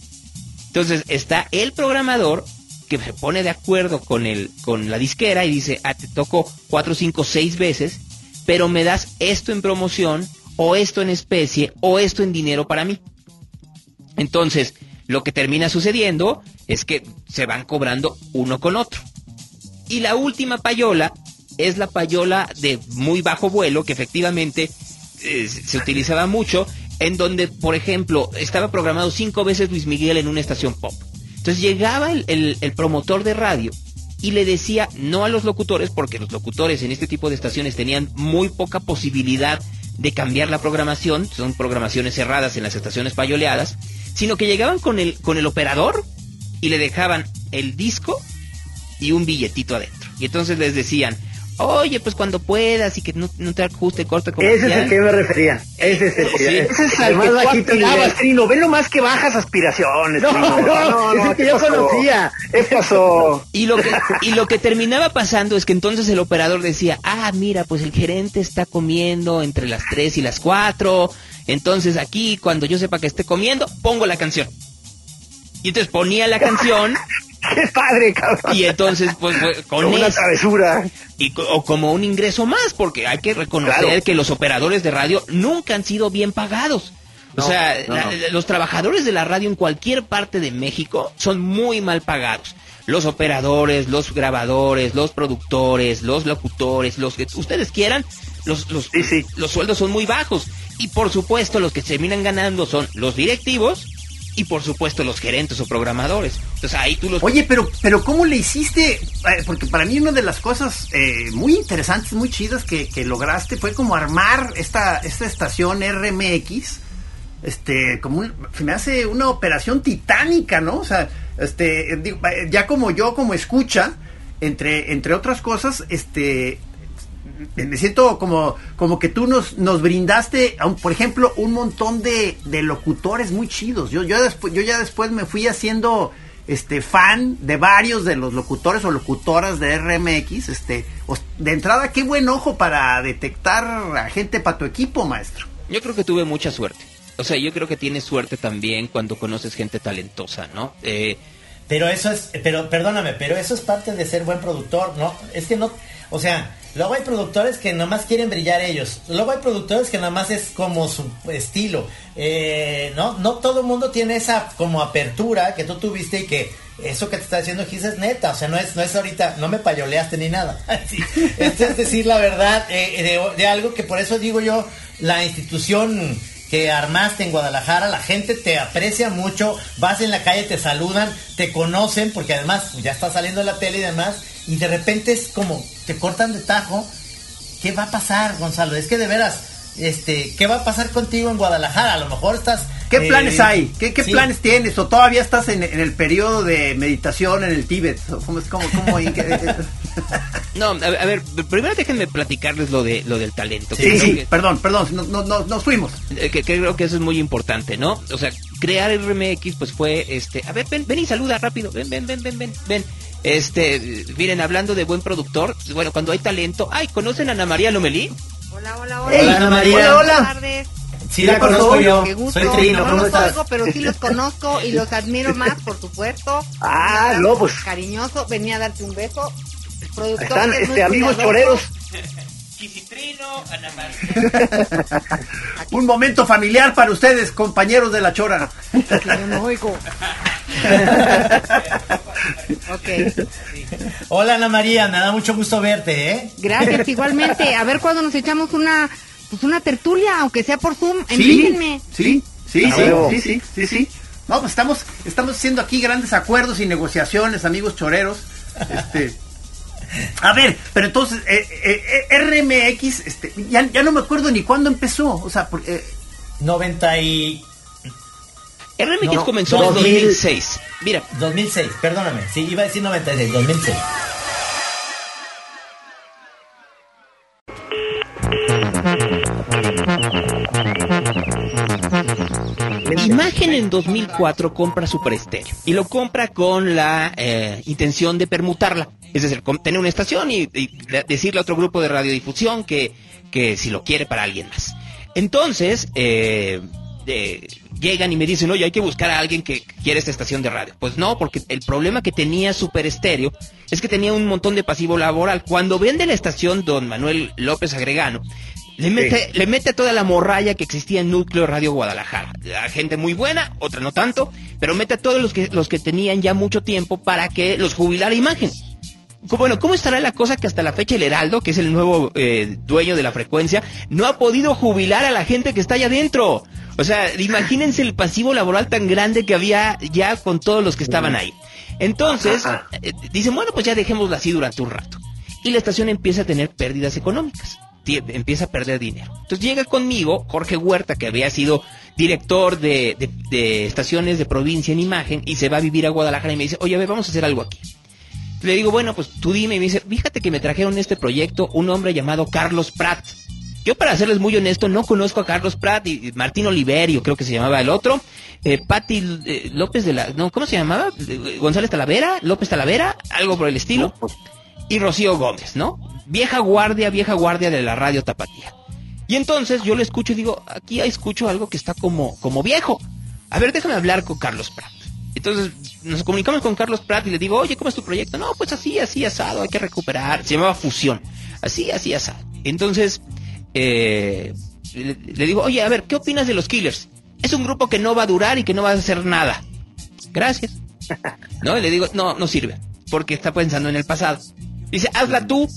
Entonces está el programador que se pone de acuerdo con, el, con la disquera y dice, ah, te toco 4, 5, 6 veces, pero me das esto en promoción, o esto en especie, o esto en dinero para mí. Entonces, lo que termina sucediendo es que se van cobrando uno con otro. Y la última payola es la payola de muy bajo vuelo, que efectivamente eh, se utilizaba mucho, en donde, por ejemplo, estaba programado cinco veces Luis Miguel en una estación pop. Entonces llegaba el, el promotor de radio y le decía no a los locutores, porque los locutores en este tipo de estaciones tenían muy poca posibilidad de cambiar la programación, son programaciones cerradas en las estaciones payoleadas, sino que llegaban con el, con el operador y le dejaban el disco y un billetito adentro. Y entonces les decían, oye, pues cuando puedas y que no, te ajuste corte Ese es el que me refería. Ese es el que Ese es el más bajito Trino. Ve más que bajas aspiraciones, no, No, no, no, es que yo conocía. ¿Qué pasó? Y lo, que, y lo que terminaba pasando es que entonces el operador decía, ah, mira, pues el gerente está comiendo entre las 3 y las 4. Entonces aquí, cuando yo sepa que esté comiendo, pongo la canción. Y entonces ponía la canción ¡Qué padre, cabrón! Y entonces, pues, con una travesura. Y, o como un ingreso más, porque hay que reconocer que los operadores de radio nunca han sido bien pagados. o sea, los trabajadores de la radio en cualquier parte de México son muy mal pagados. Los operadores, los grabadores, los productores, los locutores, los que ustedes quieran, los, los, los sueldos son muy bajos. Y por supuesto, los que terminan ganando son los directivos y por supuesto los gerentes o programadores. Entonces ahí tú los... Oye, pero, pero ¿cómo le hiciste? Eh, porque para mí una de las cosas eh, muy interesantes, muy chidas que, lograste fue como armar esta, esta estación RMX. Este, como un, me hace una operación titánica, ¿no? O sea, este, eh, ya como yo, como escucha, entre, entre otras cosas, este, me siento como, como que tú nos, nos brindaste, por ejemplo, un montón de, de locutores muy chidos. Yo, yo, después, yo ya después me fui haciendo este fan de varios de los locutores o locutoras de RMX, este, de entrada qué buen ojo para detectar a gente para tu equipo, maestro. Yo creo que tuve mucha suerte. O sea, yo creo que tienes suerte también cuando conoces gente talentosa, ¿no? Eh, pero eso es, pero perdóname, pero eso es parte de ser buen productor, ¿no? Es que no, o sea, luego hay productores que nomás quieren brillar ellos. Luego hay productores que nomás es como su estilo. Eh, no, no todo mundo tiene esa como apertura que tú tuviste y que eso que te está diciendo Gis es neta. O sea, no es, no es ahorita, no me payoleaste ni nada. Esto es decir la verdad eh, de algo que por eso digo yo, la institución que armaste en Guadalajara, la gente te aprecia mucho, vas en la calle, te saludan, te conocen, porque además ya está saliendo en la tele y demás, y de repente es como, te cortan de tajo. ¿Qué va a pasar, Gonzalo? Es que de veras, este, ¿qué va a pasar contigo en Guadalajara? A lo mejor estás... ¿Qué eh, planes hay? ¿Qué, planes tienes? ¿O todavía estás en, el periodo de meditación en el Tíbet? ¿Cómo es? ¿Cómo, cómo, no, a, ver, primero déjenme platicarles lo de lo del talento. Sí, sí, perdón, perdón, no, no, nos fuimos. Eh, que, creo que eso es muy importante, ¿no? O sea, crear el RMX pues fue, este, a ver, ven, ven y saluda rápido, ven, ven, ven, ven, ven, ven. Este, miren, hablando de buen productor, bueno, cuando hay talento, ay, ¿conocen a Ana María Lomelí? Hola, hola, hola. hola, Ana María. Hola, hola. Buenas tardes. Sí, la conozco yo. Qué gusto. Soy Trino, no los oigo, pero sí los conozco y los admiro más, por supuesto. Ah, no, pues. Cariñoso, venía a darte un beso. Productor Están este, amigos choreros. Ana María. un momento familiar para ustedes, compañeros de la chora. yo no oigo. okay. Hola Ana María, me da mucho gusto verte, ¿eh? Gracias, igualmente. A ver cuándo nos echamos una pues una tertulia, aunque sea por Zoom, envíenme. Sí, sí, sí, sí, sí, sí, sí, No, pues estamos, estamos haciendo aquí grandes acuerdos y negociaciones, amigos choreros. Este, a ver, pero entonces, eh, eh, eh RMX, este, ya, ya, no me acuerdo ni cuándo empezó, o sea, porque... 90 y... RMX comenzó en 2006. Mira. 2006, perdóname. Sí, iba a decir 96, 2006. Imagen en 2004 compra Super Estéreo y lo compra con la eh, intención de permutarla, es decir, tener una estación y, decirle a otro grupo de radiodifusión que, que si lo quiere para alguien más. Entonces, eh, llegan y me dicen, oye, hay que buscar a alguien que quiera esta estación de radio. Pues no, porque el problema que tenía Super Estéreo es que tenía un montón de pasivo laboral. Cuando vende la estación don Manuel López Agregano, le mete, le mete toda la morralla que existía en Núcleo Radio Guadalajara. gente muy buena, otra no tanto, pero mete a todos los que, los que tenían ya mucho tiempo para que los jubilara imagen. Bueno, ¿cómo estará la cosa que hasta la fecha el Heraldo, que es el nuevo eh, dueño de la frecuencia, no ha podido jubilar a la gente que está allá adentro? O sea, imagínense el pasivo laboral tan grande que había ya con todos los que estaban ahí. Entonces, eh, dicen, bueno, pues ya dejémosla así durante un rato. Y la estación empieza a tener pérdidas económicas empieza a perder dinero. Entonces llega conmigo Jorge Huerta, que había sido director de, estaciones de provincia en imagen, y se va a vivir a Guadalajara y me dice, oye, a ver, vamos a hacer algo aquí. Le digo, bueno, pues tú dime, y me dice, fíjate que me trajeron este proyecto un hombre llamado Carlos Prat. Yo, para serles muy honesto, no conozco a Carlos Prat y Martín Oliverio, creo que se llamaba el otro. Eh, Patti eh, López de la. No, ¿cómo se llamaba? González Talavera, López Talavera, algo por el estilo. Pues. Y Rocío Gómez, ¿no? vieja guardia, vieja guardia de la radio tapatía. Y entonces yo le escucho y digo, aquí escucho algo que está como, como viejo. A ver, déjame hablar con Carlos Prat. Entonces nos comunicamos con Carlos Prat y le digo, oye, ¿cómo es tu proyecto? No, pues así, así, asado, hay que recuperar. Se llamaba Fusión. Así, así, asado. Entonces, eh, le, le, digo, oye, a ver, ¿qué opinas de los Killers? Es un grupo que no va a durar y que no va a hacer nada. Gracias. ¿No? Y le digo, no, no sirve, porque está pensando en el pasado. Dice, hazla tú,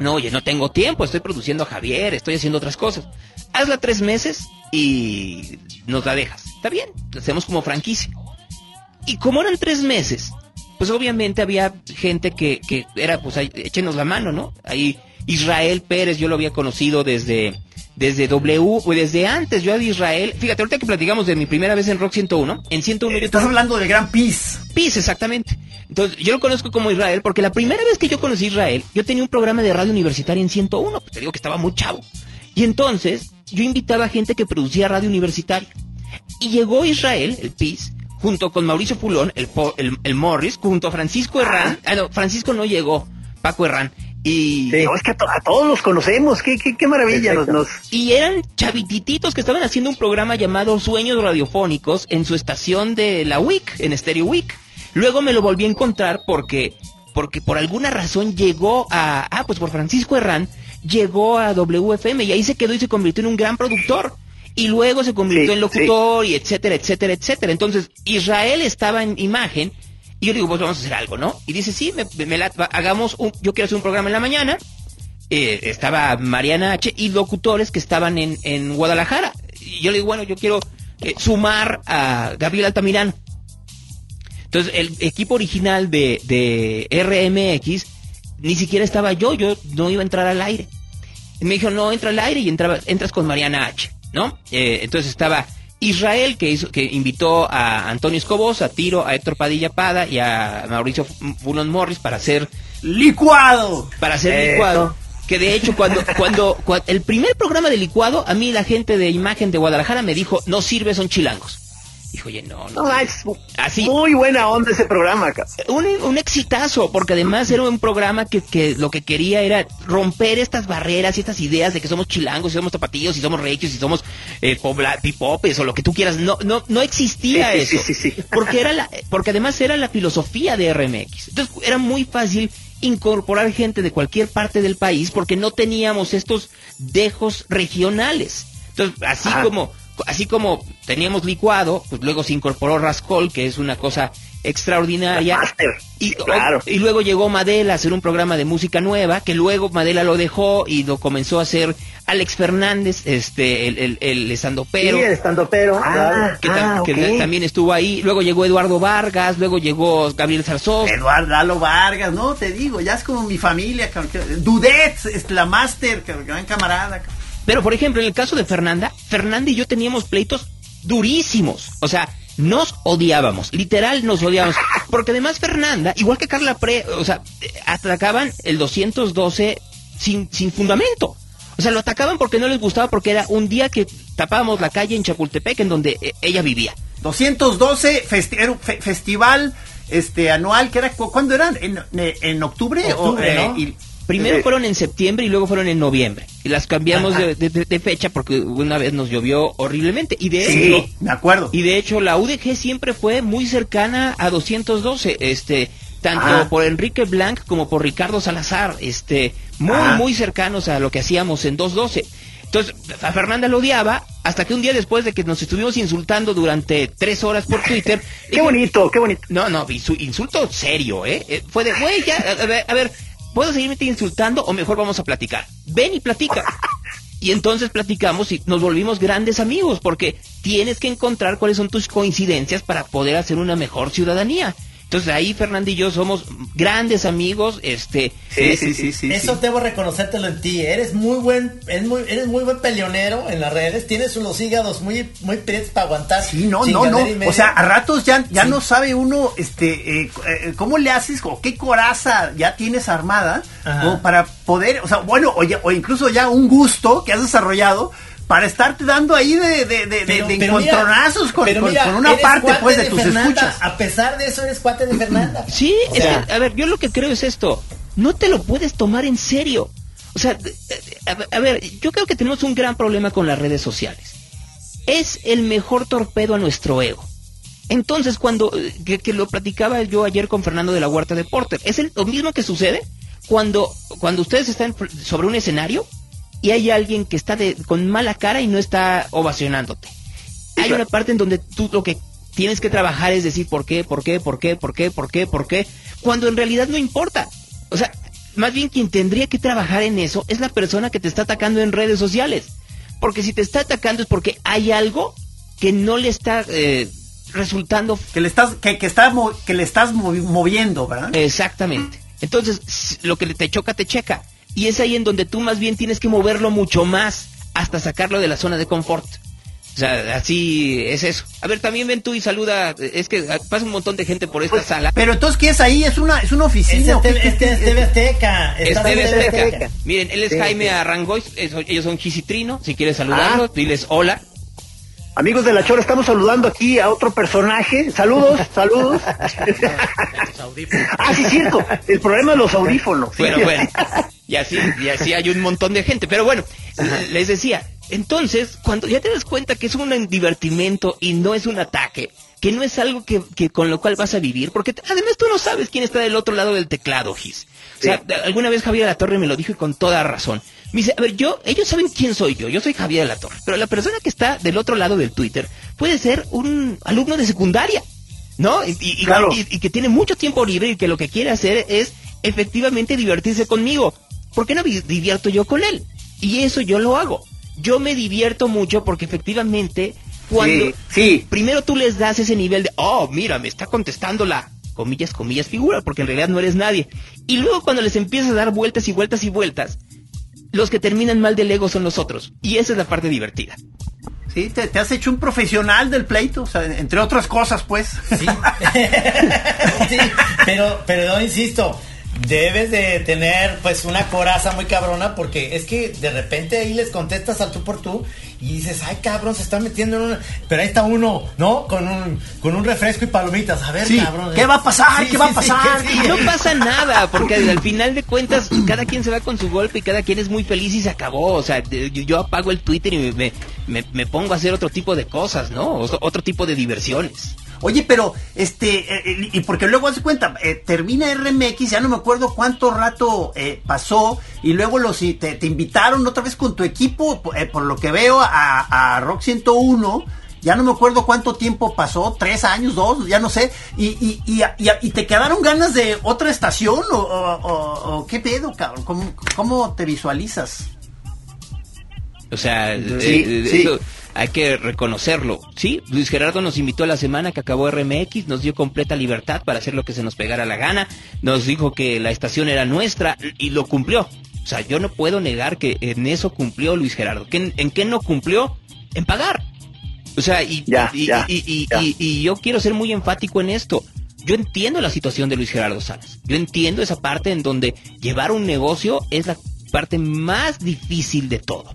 no, oye, no tengo tiempo, estoy produciendo a Javier, estoy haciendo otras cosas. Hazla tres meses y nos la dejas. Está bien, la hacemos como franquicia. Y como eran tres meses, pues obviamente había gente que, que era, pues, échenos la mano, ¿no? Ahí Israel Pérez, yo lo había conocido desde, desde W, o desde antes, yo de Israel. Fíjate, ahorita que platicamos de mi primera vez en Rock 101, en 101 yo Estás hablando del Gran Peace. Peace, exactamente. Entonces, yo lo conozco como Israel porque la primera vez que yo conocí a Israel, yo tenía un programa de radio universitaria en 101, pues te digo que estaba muy chavo. Y entonces, yo invitaba a gente que producía radio universitaria. Y llegó Israel, el PIS, junto con Mauricio Pulón, el, el, Morris, junto a Francisco Herrán. Ah, no, Francisco no llegó, Paco Herrán. Y es que a, todos los conocemos, qué, qué, qué maravilla nos, Y eran chavitititos que estaban haciendo un programa llamado Sueños Radiofónicos en su estación de la WIC, en Stereo WIC. Luego me lo volví a encontrar porque, porque por alguna razón llegó a, ah, pues por Francisco Herrán, llegó a WFM y ahí se quedó y se convirtió en un gran productor y luego se convirtió en locutor y etcétera, etcétera, etcétera. Entonces, Israel estaba en imagen y yo digo, pues vamos a hacer algo, ¿no? Y dice, sí, me, la, hagamos un, yo quiero hacer un programa en la mañana. Eh, estaba Mariana H. y locutores que estaban en, en Guadalajara. Y yo le digo, bueno, yo quiero eh, sumar a Gabriel Altamirano. Entonces, el equipo original de, de RMX ni siquiera estaba yo, yo no iba a entrar al aire. me dijo, no, entra al aire y entraba, entras con Mariana H. ¿no? Eh, entonces estaba Israel, que, hizo, que invitó a Antonio Escobos, a Tiro, a Héctor Padilla Pada y a Mauricio Bulon Morris para hacer licuado. Para hacer licuado. Que de hecho, cuando, cuando, cuando, el primer programa de licuado, a mí la gente de imagen de Guadalajara me dijo, no sirve, son chilangos. Dijo, oye, no, no. así. Muy buena onda ese programa, acá. Un, un exitazo, porque además era un programa que, que, lo que quería era romper estas barreras y estas ideas de que somos chilangos, y somos tapatillos, y somos regios, y somos eh, pipopes, o lo que tú quieras. No, no, no existía eso. Sí, sí, porque era la, porque además era la filosofía de RMX. Entonces era muy fácil incorporar gente de cualquier parte del país porque no teníamos estos dejos regionales. Entonces, así como así como teníamos licuado, pues luego se incorporó Rascol, que es una cosa extraordinaria. Y, y, luego llegó Madela a hacer un programa de música nueva, que luego Madela lo dejó y lo comenzó a hacer Alex Fernández, este, el, el, el estandopero. Sí, el estandopero, ah, que, ah, también estuvo ahí. Luego llegó Eduardo Vargas, luego llegó Gabriel Zarzó. Eduardo Lalo Vargas, no, te digo, ya es como mi familia. Dudet, la máster, gran camarada. Pero, por ejemplo, en el caso de Fernanda, Fernanda y yo teníamos pleitos durísimos. O sea, nos odiábamos, literal nos odiábamos. Porque además Fernanda, igual que Carla Pre, o sea, atacaban el 212 sin, sin fundamento. O sea, lo atacaban porque no les gustaba, porque era un día que tapábamos la calle en Chapultepec, en donde eh, ella vivía. 212, festival este anual, que era, ¿cuándo eran? ¿En, en octubre? o, eh, Primero fueron en septiembre y luego fueron en noviembre. Y las cambiamos de, fecha porque una vez nos llovió horriblemente. Y de sí, hecho, me acuerdo. Y de hecho la UDG siempre fue muy cercana a 212, este, tanto por Enrique Blanc como por Ricardo Salazar, este, muy, ah. muy cercanos a lo que hacíamos en 212. Entonces, a Fernanda lo odiaba hasta que un día después de que nos estuvimos insultando durante tres horas por Twitter. qué bonito, qué bonito. No, no, insulto serio, ¿eh? eh fue de, güey, ya, a ver ¿puedo seguirme insultando o mejor vamos a platicar? Ven y platica. Y entonces platicamos y nos volvimos grandes amigos porque tienes que encontrar cuáles son tus coincidencias para poder hacer una mejor ciudadanía. Entonces ahí Fernando y yo somos grandes amigos, este, sí, sí, sí, sí, Eso debo reconocértelo en ti. Eres muy buen, eres muy, eres muy buen peleonero en las redes. Tienes unos hígados muy, muy para aguantar. Sí, no, no, no. O sea, a ratos ya, ya no sabe uno, este, eh, eh, cómo le haces o qué coraza ya tienes armada como para poder, o sea, bueno, o, o incluso ya un gusto que has desarrollado para estarte dando ahí de, de, de, encontronazos con, una parte pues de, tus escuchas. A pesar de eso eres cuate de Fernanda. Sí, es que, a ver, yo lo que creo es esto, no te lo puedes tomar en serio. O sea, a, ver, yo creo que tenemos un gran problema con las redes sociales. Es el mejor torpedo a nuestro ego. Entonces, cuando, que, que, lo platicaba yo ayer con Fernando de la Huerta de Porter, es el, lo mismo que sucede cuando, cuando ustedes están sobre un escenario y hay alguien que está de, con mala cara y no está ovacionándote. Hay una parte en donde tú lo que tienes que trabajar es decir por qué, por qué, por qué, por qué, por qué, por qué, cuando en realidad no importa. O sea, más bien quien tendría que trabajar en eso es la persona que te está atacando en redes sociales. Porque si te está atacando es porque hay algo que no le está eh, resultando. Que le estás, que, que, está, que le estás moviendo, ¿verdad? Exactamente. Entonces, lo que te choca, te checa. Y es ahí en donde tú más bien tienes que moverlo mucho más hasta sacarlo de la zona de confort. O sea, así es eso. A ver, también ven tú y saluda. Es que pasa un montón de gente por esta pues, sala. Pero entonces, ¿qué es ahí? ¿Es una, es una oficina? Es TV Azteca. Es TV Azteca. Miren, él es Jaime Arrangois. ellos son Gisitrino. Si quieres saludarlo, ah. diles hola. Amigos de la Chora, estamos saludando aquí a otro personaje. Saludos, saludos. ah, sí, cierto. El problema de los audífonos. Bueno, bueno. Y así, y así hay un montón de gente. Pero bueno, les decía, entonces, cuando ya te das cuenta que es un divertimento y no es un ataque, que no es algo que, que, con lo cual vas a vivir, porque además tú no sabes quién está del otro lado del teclado, Gis. O sea, alguna vez Javier de la Torre me lo dijo y con toda razón. Me dice, a ver, yo, ellos saben quién soy yo, yo soy Javier de la Torre, pero la persona que está del otro lado del Twitter puede ser un alumno de secundaria, ¿no? Y, y, y, que tiene mucho tiempo libre y que lo que quiere hacer es efectivamente divertirse conmigo. ¿Por qué no divierto yo con él? Y eso yo lo hago. Yo me divierto mucho porque efectivamente cuando sí, primero tú les das ese nivel de, oh, mira, me está contestando la comillas, comillas, figura, porque en realidad no eres nadie. Y luego cuando les empiezas a dar vueltas y vueltas y vueltas, los que terminan mal del ego son los otros. Y esa es la parte divertida. Sí, te, te, has hecho un profesional del pleito, o sea, entre otras cosas, pues. Sí, sí pero, pero no insisto, debes de tener pues una coraza muy cabrona porque es que de repente ahí les contestas al tú por tú y dices, ay cabrón, se está metiendo en una... Pero ahí está uno, ¿no? Con un, con un refresco y palomitas. A ver, cabrón. ¿Qué va a pasar? ¿Qué va a pasar? no pasa nada, porque al final de cuentas cada quien se va con su golpe y cada quien es muy feliz y se acabó. O sea, yo, apago el Twitter y me, me, me, pongo a hacer otro tipo de cosas, ¿no? Otro tipo de diversiones. Oye, pero, este, eh, y porque luego hace cuenta, eh, termina RMX, ya no me acuerdo cuánto rato eh, pasó, y luego los te, te, invitaron otra vez con tu equipo, por lo que veo, a, Rock 101. Ya no me acuerdo cuánto tiempo pasó, tres años, dos, ya no sé. Y, y, y, y te quedaron ganas de otra estación o, o, qué pedo, cabrón. ¿Cómo, ¿Cómo, te visualizas? O sea, sí, hay que reconocerlo. Sí, Luis Gerardo nos invitó a la semana que acabó RMX, nos dio completa libertad para hacer lo que se nos pegara la gana, nos dijo que la estación era nuestra y lo cumplió. O sea, yo no puedo negar que en eso cumplió Luis Gerardo. ¿En, qué no cumplió? En pagar. O sea, y, y, yo quiero ser muy enfático en esto. Yo entiendo la situación de Luis Gerardo Salas. Yo entiendo esa parte en donde llevar un negocio es la parte más difícil de todo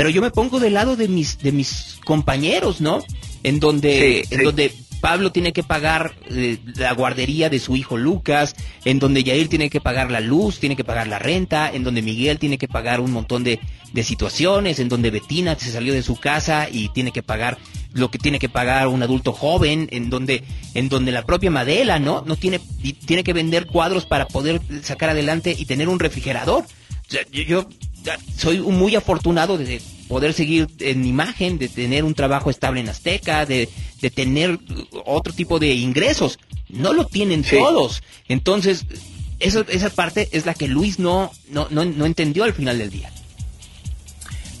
pero yo me pongo del lado de mis de mis compañeros, ¿no? En donde en donde Pablo tiene que pagar eh, la guardería de su hijo Lucas, en donde Yair tiene que pagar la luz, tiene que pagar la renta, en donde Miguel tiene que pagar un montón de, de situaciones, en donde Betina se salió de su casa y tiene que pagar lo que tiene que pagar un adulto joven, en donde, en donde la propia Madela, ¿no? No tiene, tiene que vender cuadros para poder sacar adelante y tener un refrigerador. yo soy muy afortunado de poder seguir en imagen, de tener un trabajo estable en Azteca, de, de tener otro tipo de ingresos. No lo tienen todos. Entonces, eso, esa parte es la que Luis no, no, no, entendió al final del día.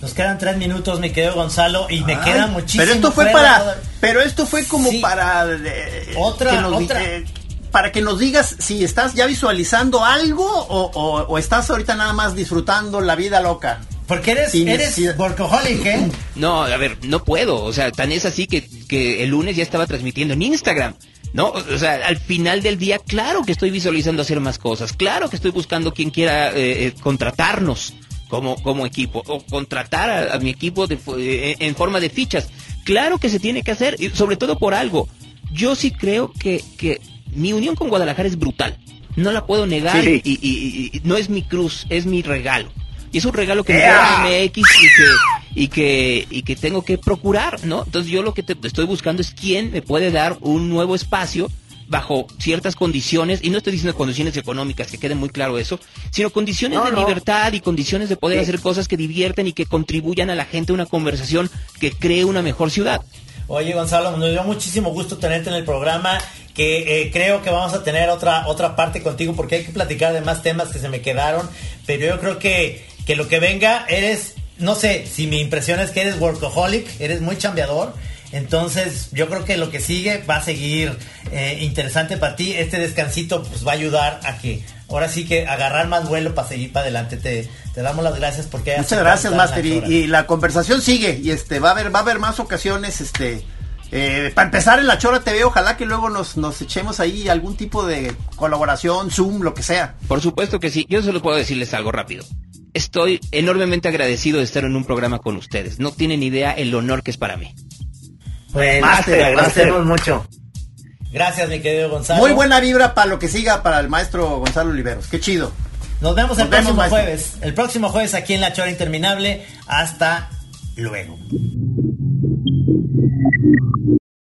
Nos quedan tres minutos, mi querido Gonzalo, y me queda muchísimo. Pero esto fue para, pero esto fue como para eh, otra, otra. Eh, para que nos digas si estás ya visualizando algo o, estás ahorita nada más disfrutando la vida loca. Porque eres, eres workaholic, ¿eh? No, a ver, no puedo. O sea, tan es así que, que el lunes ya estaba transmitiendo en Instagram. ¿no? O sea, al final del día, claro que estoy visualizando hacer más cosas, claro que estoy buscando quien quiera eh, eh, contratarnos como, como equipo, o contratar a, mi equipo de, eh, en forma de fichas. Claro que se tiene que hacer, y sobre todo por algo. Yo sí creo que, que mi unión con Guadalajara es brutal. No la puedo negar Y, no es mi cruz, es mi regalo. Y es un regalo que me da MX y que, y que, y que tengo que procurar, ¿no? Entonces yo lo que te estoy buscando es quién me puede dar un nuevo espacio bajo ciertas condiciones, y no estoy diciendo condiciones económicas, que quede muy claro eso, sino condiciones de libertad y condiciones de poder hacer cosas que divierten y que contribuyan a la gente a una conversación que cree una mejor ciudad. Oye, Gonzalo, nos dio muchísimo gusto tenerte en el programa, que eh, creo que vamos a tener otra, otra parte contigo porque hay que platicar de más temas que se me quedaron, pero yo creo que, que lo que venga, eres, no sé, si mi impresión es que eres workaholic, eres muy chambeador, entonces yo creo que lo que sigue va a seguir eh, interesante para ti, este descansito pues va a ayudar a que ahora sí que agarrar más vuelo para seguir para adelante. Te, te damos las gracias porque muchas gracias, Master. Y, la conversación sigue y este va a haber va a haber más ocasiones. Este eh, para empezar en la Chora TV, ojalá que luego nos, nos echemos ahí algún tipo de colaboración, Zoom, lo que sea. Por supuesto que sí. Yo solo puedo decirles algo rápido. Estoy enormemente agradecido de estar en un programa con ustedes. No tienen idea el honor que es para mí. Pues Máster, te agradecemos mucho. Gracias, mi querido Gonzalo. Muy buena vibra para lo que siga para el maestro Gonzalo Oliveros. Qué chido. Nos vemos el vemos, próximo maestro. jueves. El próximo jueves aquí en La Chora Interminable. Hasta luego.